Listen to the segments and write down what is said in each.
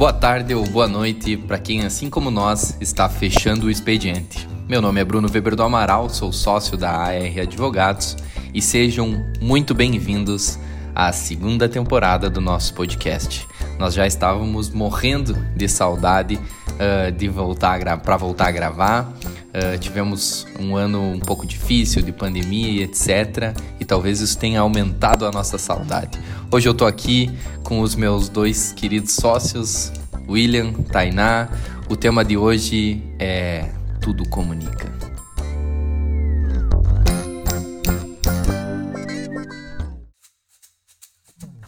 Boa tarde ou boa noite para quem, assim como nós, está fechando o expediente. Meu nome é Bruno Weber do Amaral, sou sócio da AR Advogados e sejam muito bem-vindos à segunda temporada do nosso podcast. Nós já estávamos morrendo de saudade uh, de voltar para voltar a gravar. Uh, tivemos um ano um pouco difícil de pandemia e etc. E talvez isso tenha aumentado a nossa saudade. Hoje eu tô aqui com os meus dois queridos sócios, William, Tainá. O tema de hoje é Tudo Comunica.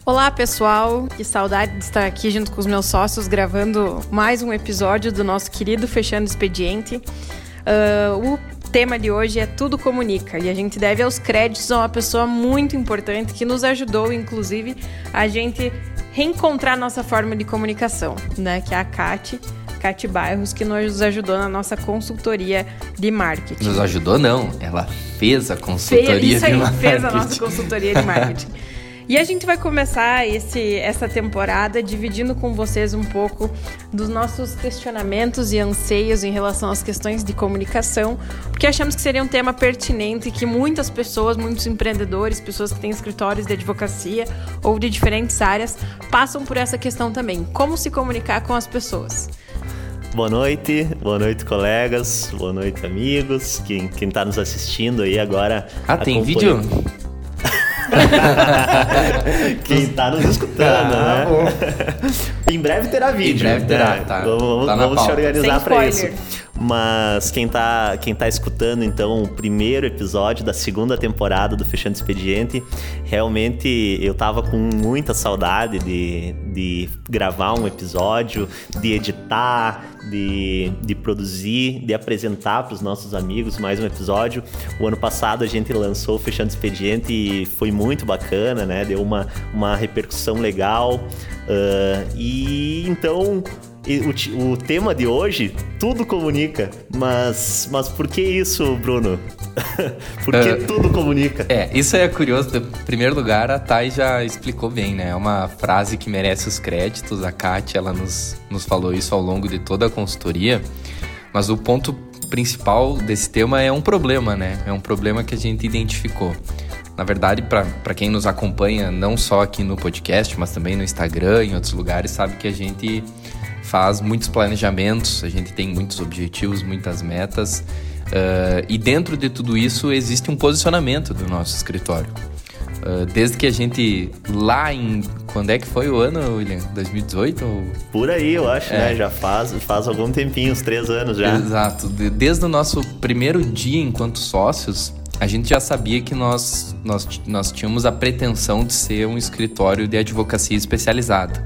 Olá pessoal, que saudade de estar aqui junto com os meus sócios gravando mais um episódio do nosso querido Fechando Expediente. Uh, o tema de hoje é Tudo Comunica e a gente deve aos créditos a uma pessoa muito importante que nos ajudou, inclusive, a gente reencontrar nossa forma de comunicação, né? Que é a Kate. Kate Bairros, que nos ajudou na nossa consultoria de marketing. Nos ajudou, não. Ela fez a consultoria fez, isso aí, de marketing. fez a nossa consultoria de marketing. E a gente vai começar esse, essa temporada dividindo com vocês um pouco dos nossos questionamentos e anseios em relação às questões de comunicação, porque achamos que seria um tema pertinente e que muitas pessoas, muitos empreendedores, pessoas que têm escritórios de advocacia ou de diferentes áreas, passam por essa questão também. Como se comunicar com as pessoas. Boa noite, boa noite, colegas, boa noite, amigos, quem, quem tá nos assistindo aí agora. Ah, tem vídeo? Quem tá nos escutando, ah, né? em breve terá vídeo. Em breve terá, né? tá. Vamos, tá vamos se organizar para isso. Mas quem tá, quem tá escutando, então, o primeiro episódio da segunda temporada do Fechando Expediente, realmente eu tava com muita saudade de, de gravar um episódio, de editar, de, de produzir, de apresentar para os nossos amigos mais um episódio. O ano passado a gente lançou o Fechando Expediente e foi muito bacana, né? Deu uma, uma repercussão legal. Uh, e então o, o, tema de hoje, tudo comunica. Mas, mas por que isso, Bruno? por que uh, tudo comunica? É, isso é curioso. Em primeiro lugar, a Thay já explicou bem, né? É uma frase que merece os créditos. A Kátia, ela nos, nos falou isso ao longo de toda a consultoria. Mas o ponto principal desse tema é um problema, né? É um problema que a gente identificou. Na verdade, para quem nos acompanha, não só aqui no podcast, mas também no Instagram, em outros lugares, sabe que a gente faz muitos planejamentos, a gente tem muitos objetivos, muitas metas. Uh, e dentro de tudo isso existe um posicionamento do nosso escritório. Uh, desde que a gente lá em. Quando é que foi o ano, William? 2018? Ou... Por aí, eu acho, é. né? Já faz, faz algum tempinho, uns três anos já. Exato. Desde o nosso primeiro dia enquanto sócios, a gente já sabia que nós, nós, nós tínhamos a pretensão de ser um escritório de advocacia especializada.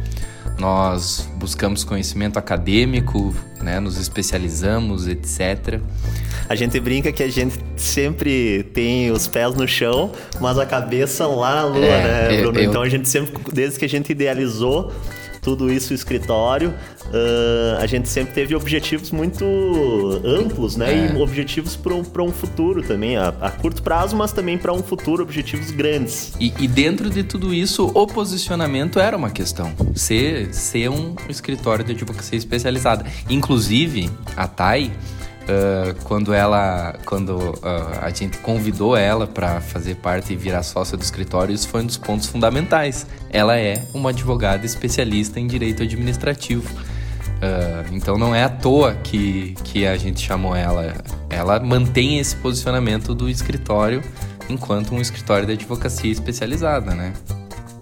Nós buscamos conhecimento acadêmico, né, nos especializamos, etc. A gente brinca que a gente sempre tem os pés no chão, mas a cabeça lá na lua, é, né, Bruno? Eu... Então a gente sempre, desde que a gente idealizou tudo isso escritório, uh, a gente sempre teve objetivos muito amplos, né? É. E objetivos para um, um futuro também, a, a, curto prazo, mas também para um futuro, objetivos grandes. E, e, dentro de tudo isso, o posicionamento era uma questão. Ser, ser um escritório de advocacia especializada. Inclusive, a TAI Uh, quando ela, quando uh, a gente convidou ela para fazer parte e virar sócia do escritório, isso foi um dos pontos fundamentais. Ela é uma advogada especialista em direito administrativo. Uh, então não é à toa que, que a gente chamou ela. Ela mantém esse posicionamento do escritório enquanto um escritório de advocacia especializada, né?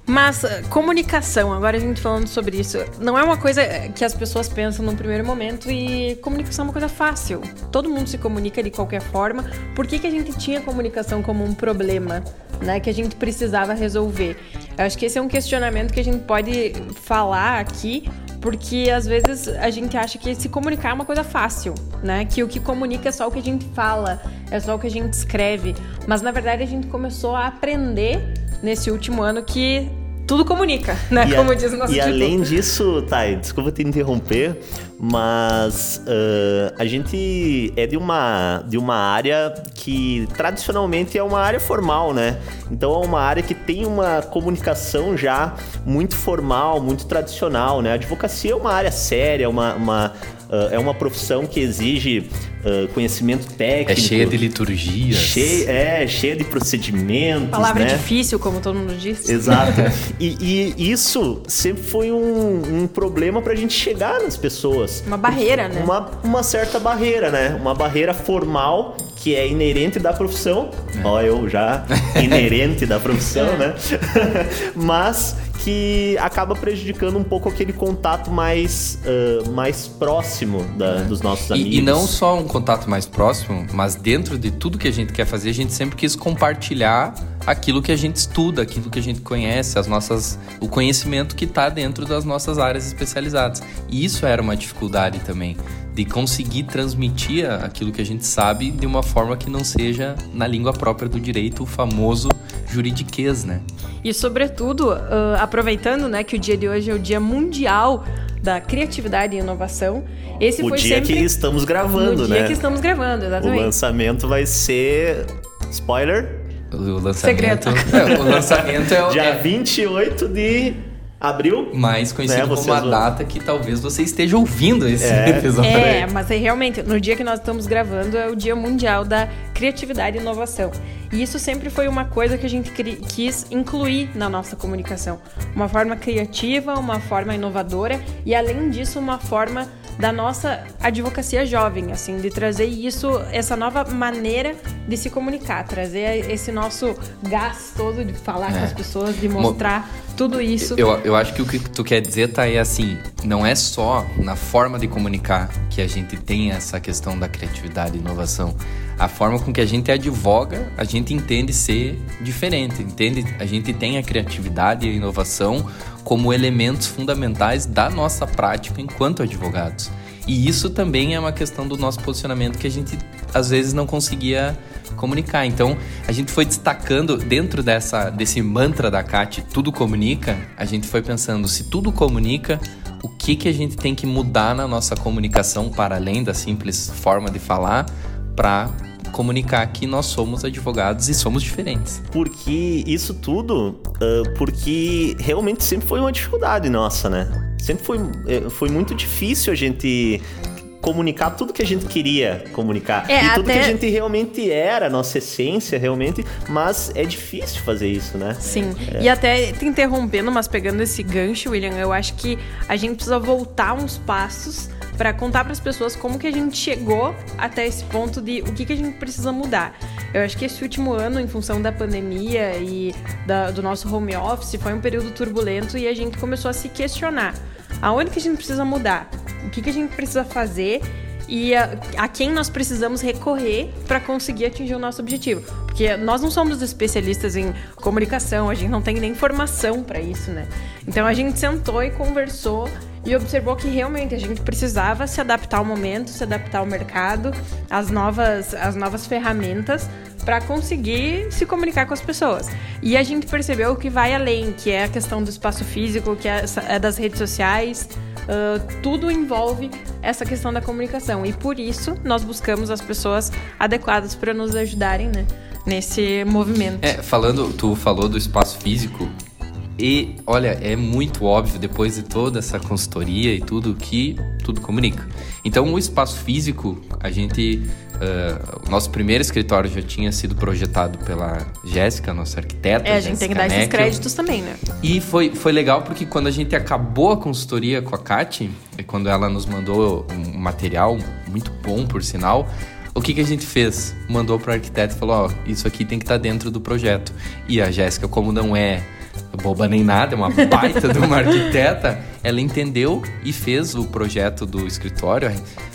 Mas eh, comunicação, agora a gente falando sobre isso, não é uma coisa que as pessoas pensam no primeiro momento e comunicação é uma coisa fácil. Todo mundo se comunica de qualquer forma. Por que, que a gente tinha comunicação como um problema, né? Que a gente precisava resolver? Eu acho que esse é um questionamento que a gente pode falar aqui, porque às vezes a gente acha que se comunicar é uma coisa fácil, né? Que o que comunica é só o que a gente fala, é só o que a gente escreve. Mas na verdade a gente começou a aprender nesse último ano que tudo comunica, né? E Como a, diz o nosso E título. além disso, Thay, desculpa te interromper, mas uh, a gente é de uma, de uma área que tradicionalmente é uma área formal, né? Então é uma área que tem uma comunicação já muito formal, muito tradicional, né? A advocacia é uma área séria, uma, uma Uh, é uma profissão que exige uh, conhecimento técnico. É cheia de liturgias. Cheia, é, cheia de procedimentos. Palavra né? difícil, como todo mundo diz. Exato. e, e, isso sempre foi um, um problema pra gente chegar nas pessoas. Uma barreira, né? Uma, uma certa barreira, né? Uma barreira formal que é inerente da profissão. É. Ó, eu já inerente da profissão, é. né? Mas que acaba prejudicando um pouco aquele contato mais, uh, mais próximo da, é. dos nossos amigos. E, e, não só um contato mais próximo, mas dentro de tudo que a gente quer fazer, a gente sempre quis compartilhar aquilo que a gente estuda, aquilo que a gente conhece, as nossas, o conhecimento que está dentro das nossas áreas especializadas. E isso era uma dificuldade também de conseguir transmitir aquilo que a gente sabe de uma forma que não seja na língua própria do direito, o famoso juridiquês, né? E sobretudo, uh, aproveitando, né, que o dia de hoje é o Dia Mundial da Criatividade e Inovação, esse o foi dia sempre... que estamos gravando, no né? O dia que estamos gravando, exatamente. O lançamento vai ser spoiler. O lançamento. Segredo. É, o lançamento é o. Dia é... 28 de abril. Mais conhecido né, como a data que talvez você esteja ouvindo esse é. episódio. É, mas aí, realmente, no dia que nós estamos gravando é o Dia Mundial da Criatividade e Inovação. E isso sempre foi uma coisa que a gente quis incluir na nossa comunicação. Uma forma criativa, uma forma inovadora e, além disso, uma forma da nossa advocacia jovem, assim, de trazer isso, essa nova maneira de se comunicar, trazer esse nosso gás todo de falar é. com as pessoas, de mostrar tudo isso. Eu, eu acho que o que tu quer dizer, tá aí assim, não é só na forma de comunicar que a gente tem essa questão da criatividade e inovação. A forma com que a gente advoga, a gente entende ser diferente, entende? A gente tem a criatividade e a inovação como elementos fundamentais da nossa prática enquanto advogados. E isso também é uma questão do nosso posicionamento que a gente às vezes não conseguia comunicar. Então, a gente foi destacando dentro dessa desse mantra da CAT, tudo comunica, a gente foi pensando, se tudo comunica, o que que a gente tem que mudar na nossa comunicação para além da simples forma de falar para comunicar que nós somos advogados e somos diferentes. Porque isso tudo, uh, porque realmente sempre foi uma dificuldade nossa, né? Sempre foi, eh, foi muito difícil a gente comunicar tudo que a gente queria comunicar. É, e tudo até... que a gente realmente era, nossa essência realmente, mas é difícil fazer isso, né? Sim. É. E até te interrompendo, mas pegando esse gancho, William, eu acho que a gente precisa voltar uns passos para contar para as pessoas como que a gente chegou até esse ponto de o que, que a gente precisa mudar. Eu acho que esse último ano, em função da pandemia e da, do nosso home office, foi um período turbulento e a gente começou a se questionar aonde que a gente precisa mudar, o que, que a gente precisa fazer e a, a quem nós precisamos recorrer para conseguir atingir o nosso objetivo. Porque nós não somos especialistas em comunicação, a gente não tem nem formação para isso, né? Então a gente sentou e conversou e observou que realmente a gente precisava se adaptar ao momento, se adaptar ao mercado, às novas, às novas ferramentas para conseguir se comunicar com as pessoas. E a gente percebeu que vai além, que é a questão do espaço físico, que é, é das redes sociais, uh, tudo envolve essa questão da comunicação. E por isso nós buscamos as pessoas adequadas para nos ajudarem, né? Nesse movimento. É, falando, tu falou do espaço físico, e olha, é muito óbvio depois de toda essa consultoria e tudo que tudo comunica. Então, o espaço físico, a gente. Uh, o nosso primeiro escritório já tinha sido projetado pela Jéssica, nossa arquiteta. É, a gente tem que dar Neckel. esses créditos também, né? E foi, foi legal porque quando a gente acabou a consultoria com a Kati, quando ela nos mandou um material muito bom, por sinal, o que, que a gente fez? Mandou para o arquiteto e falou: Ó, isso aqui tem que estar tá dentro do projeto. E a Jéssica, como não é boba nem nada, é uma baita de uma arquiteta, ela entendeu e fez o projeto do escritório.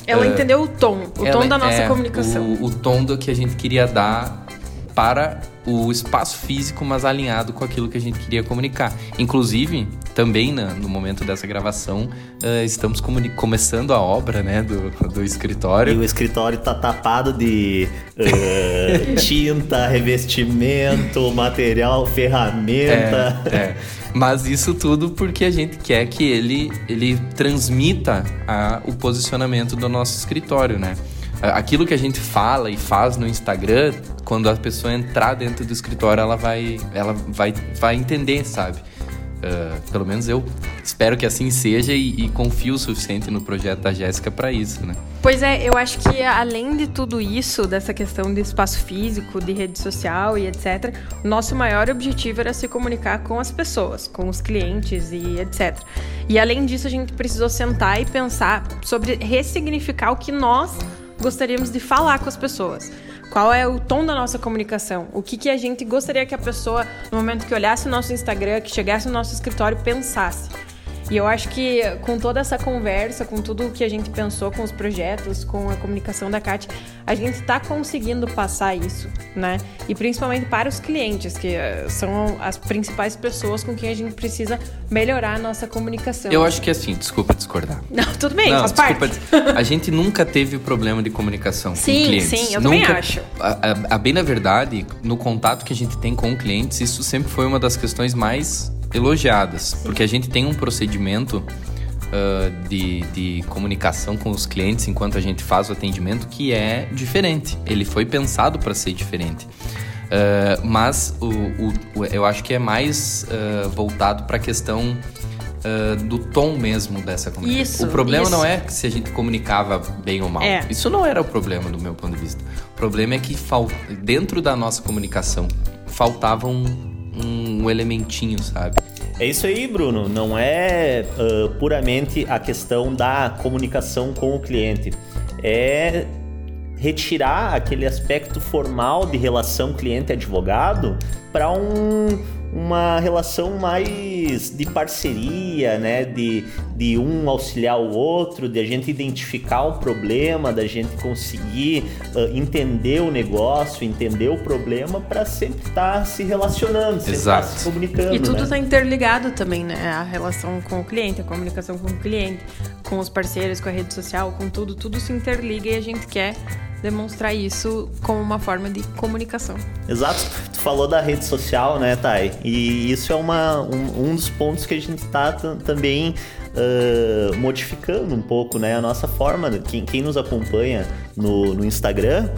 Ela uh, entendeu o tom, o tom da nossa é, comunicação. O, o tom do que a gente queria dar para o espaço físico, mas alinhado com aquilo que a gente queria comunicar. Inclusive, também na, no momento dessa gravação, uh, estamos começando a obra né, do, do escritório. E o escritório está tapado de uh, tinta, revestimento, material, ferramenta. É, é. Mas isso tudo porque a gente quer que ele, ele transmita a, o posicionamento do nosso escritório, né? Aquilo que a gente fala e faz no Instagram, quando a pessoa entrar dentro do escritório, ela vai, ela vai, vai entender, sabe? Uh, pelo menos eu espero que assim seja e, e confio o suficiente no projeto da Jéssica para isso, né? Pois é, eu acho que além de tudo isso, dessa questão de espaço físico, de rede social e etc., nosso maior objetivo era se comunicar com as pessoas, com os clientes e etc. E além disso, a gente precisou sentar e pensar sobre ressignificar o que nós gostaríamos de falar com as pessoas. Qual é o tom da nossa comunicação? O que, que a gente gostaria que a pessoa, no momento que olhasse o nosso Instagram, que chegasse no nosso escritório, pensasse? E eu acho que com toda essa conversa, com tudo o que a gente pensou com os projetos, com a comunicação da Kat, a gente está conseguindo passar isso, né? E principalmente para os clientes, que eh, são as principais pessoas com quem a gente precisa melhorar a nossa comunicação. Eu acho que é assim, desculpa discordar. Não, tudo bem, Não, faz desculpa, parte. A gente nunca teve problema de comunicação Sim, com clientes. sim, eu nunca, também acho. A, a, a bem na verdade, no contato que a gente tem com clientes, isso sempre foi uma das questões mais elogiadas, porque a gente tem um procedimento uh, de, de comunicação com os clientes enquanto a gente faz o atendimento que é diferente. Ele foi pensado para ser diferente. Uh, mas o, o, o, eu acho que é mais uh, voltado para a questão uh, do tom mesmo dessa comunicação. Isso, o problema isso. não é se a gente comunicava bem ou mal. É. Isso não era o problema do meu ponto de vista. O problema é que dentro da nossa comunicação faltava um, um elementinho, sabe? É isso aí, Bruno. Não é uh, puramente a questão da comunicação com o cliente. É retirar aquele aspecto formal de relação cliente-advogado para um, uma relação mais de parceria, né? De, de um auxiliar o outro, de a gente identificar o problema, da gente conseguir uh, entender o negócio, entender o problema para sempre estar se relacionando, sempre estar Exato. se comunicando. E tudo né? está interligado também, né? A relação com o cliente, a comunicação com o cliente, com os parceiros, com a rede social, com tudo, tudo se interliga e a gente quer demonstrar isso como uma forma de comunicação. Exato. Tu falou da rede social, né, Thay? E isso é uma, um, um dos pontos que a gente está também uh, modificando um pouco, né? A nossa forma. Quem, quem nos acompanha no, no Instagram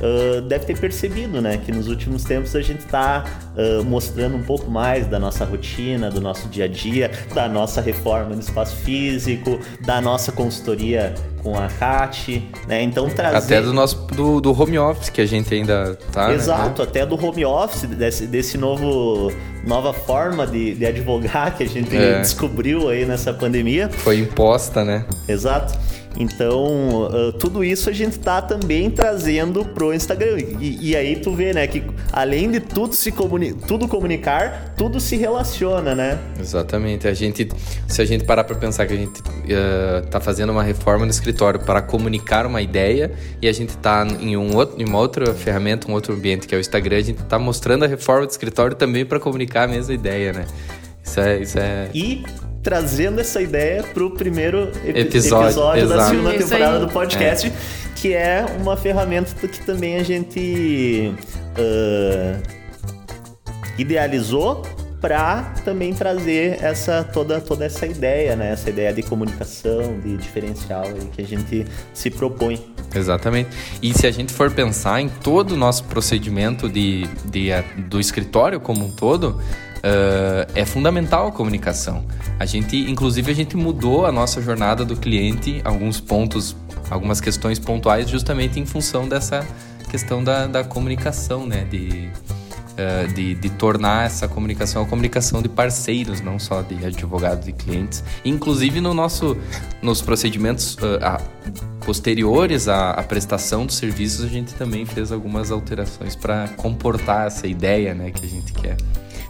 uh, deve ter percebido, né? Que nos últimos tempos a gente está uh, mostrando um pouco mais da nossa rotina, do nosso dia a dia, da nossa reforma no espaço físico, da nossa consultoria com a Kat, né? Então trazer... Até do nosso do, do home office que a gente ainda tá. né? Exato, até do home office, desse, desse novo nova forma de, de advogar que a gente É. descobriu aí nessa pandemia. Foi imposta, né? Exato. Então, uh, tudo isso a gente tá também trazendo pro Instagram. E, e aí tu vê, né, que além de tudo se comuni tudo comunicar, tudo se relaciona, né? Exatamente. A gente, se a gente parar para pensar que a gente eh, tá fazendo uma reforma no escritório para comunicar uma ideia e a gente tá em, um outro, em uma outra ferramenta, um outro ambiente que é o Instagram, a gente tá mostrando a reforma do escritório também para comunicar a mesma ideia, né? Isso é, isso é E trazendo essa ideia pro primeiro epi- Episódio, da exato. segunda Isso temporada aí. do podcast, que é uma ferramenta que também a gente ah, idealizou para também trazer essa toda toda essa ideia, né? Essa ideia de comunicação, de diferencial aí que a gente se propõe. Exatamente. E se a gente for pensar em todo o nosso procedimento de, de, eh, do escritório como um todo, eh, é fundamental a comunicação. A gente, inclusive, a gente mudou a nossa jornada do cliente, alguns pontos, algumas questões pontuais, justamente em função dessa questão da, da comunicação, né? De, eh, de, de tornar essa comunicação a comunicação de parceiros, não só de advogados e clientes. Inclusive no nosso, nos procedimentos eh, a- posteriores à, à prestação dos serviços, a gente também fez algumas alterações para comportar essa ideia né, que a gente quer.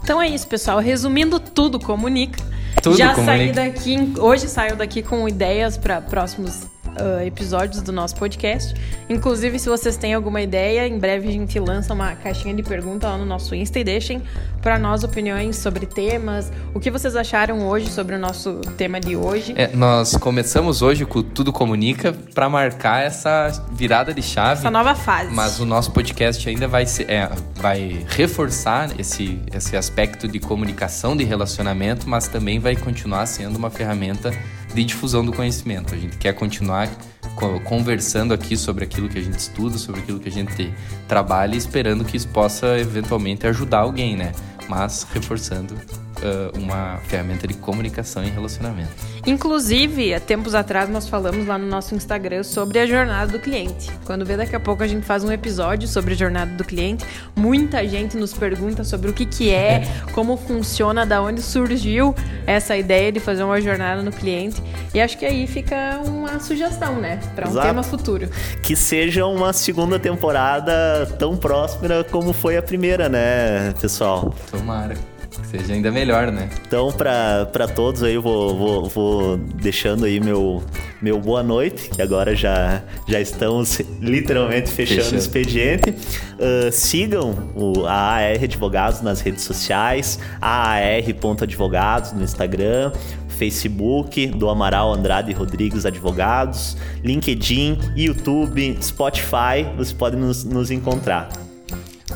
Então é isso, pessoal. Resumindo tudo, comunica. Tudo Já comunica. saí daqui, hoje saiu daqui com ideias para próximos ah, episódios do nosso podcast. Inclusive, se vocês têm alguma ideia, em breve a gente lança uma caixinha de pergunta lá no nosso Insta e deixem para nós opiniões sobre temas. O que vocês acharam hoje sobre o nosso tema de hoje? É, nós começamos hoje com Tudo Comunica para marcar essa virada de chave. Essa nova fase. Mas o nosso podcast ainda vai, ser, é, vai reforçar esse, esse aspecto de comunicação, de relacionamento, mas também vai continuar sendo uma ferramenta de difusão do conhecimento. A gente quer continuar conversando aqui sobre aquilo que a gente estuda, sobre aquilo que a gente trabalha, esperando que isso possa eventualmente ajudar alguém, né? Mas reforçando uh, uma ferramenta de comunicação e relacionamento. Inclusive, há tempos atrás nós falamos lá no nosso Instagram sobre a jornada do cliente. Quando vê daqui a pouco a gente faz um episódio sobre a jornada do cliente, muita gente nos pergunta sobre o que, que é, como funciona, da onde surgiu essa ideia de fazer uma jornada no cliente. E acho que aí fica uma sugestão, né, para um Exato. tema futuro. Que seja uma segunda temporada tão próspera como foi a primeira, né, pessoal? Tomara seja ainda melhor, né? Então, para todos aí, eu vou, vou, vou, deixando aí meu, meu boa noite, que agora já, já estamos literalmente fechando, fechando. o expediente. Uh, sigam o, a AR Advogados nas redes sociais, aar.advogados no Instagram, Facebook do Amaral Andrade Rodrigues Advogados, LinkedIn, YouTube, Spotify, você pode nos, nos encontrar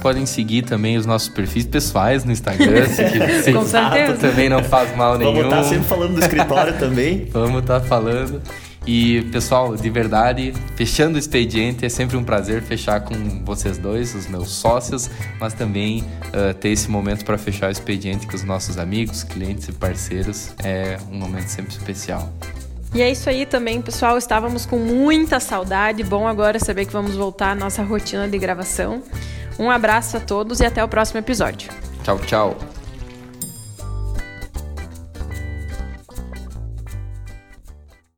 podem seguir também os nossos perfis pessoais no Instagram, se, se Com certeza. também não faz mal nenhum. Vamos estar sempre falando do escritório também. Vamos estar falando. E, pessoal, de verdade, fechando o expediente, é sempre um prazer fechar com vocês dois, os meus sócios, mas também uh, ter esse momento para fechar o expediente com os nossos amigos, clientes e parceiros. É um momento sempre especial. E é isso aí também, pessoal. Estávamos com muita saudade. Bom agora saber que vamos voltar à nossa rotina de gravação. Um abraço a todos e até o próximo episódio. Tchau, tchau.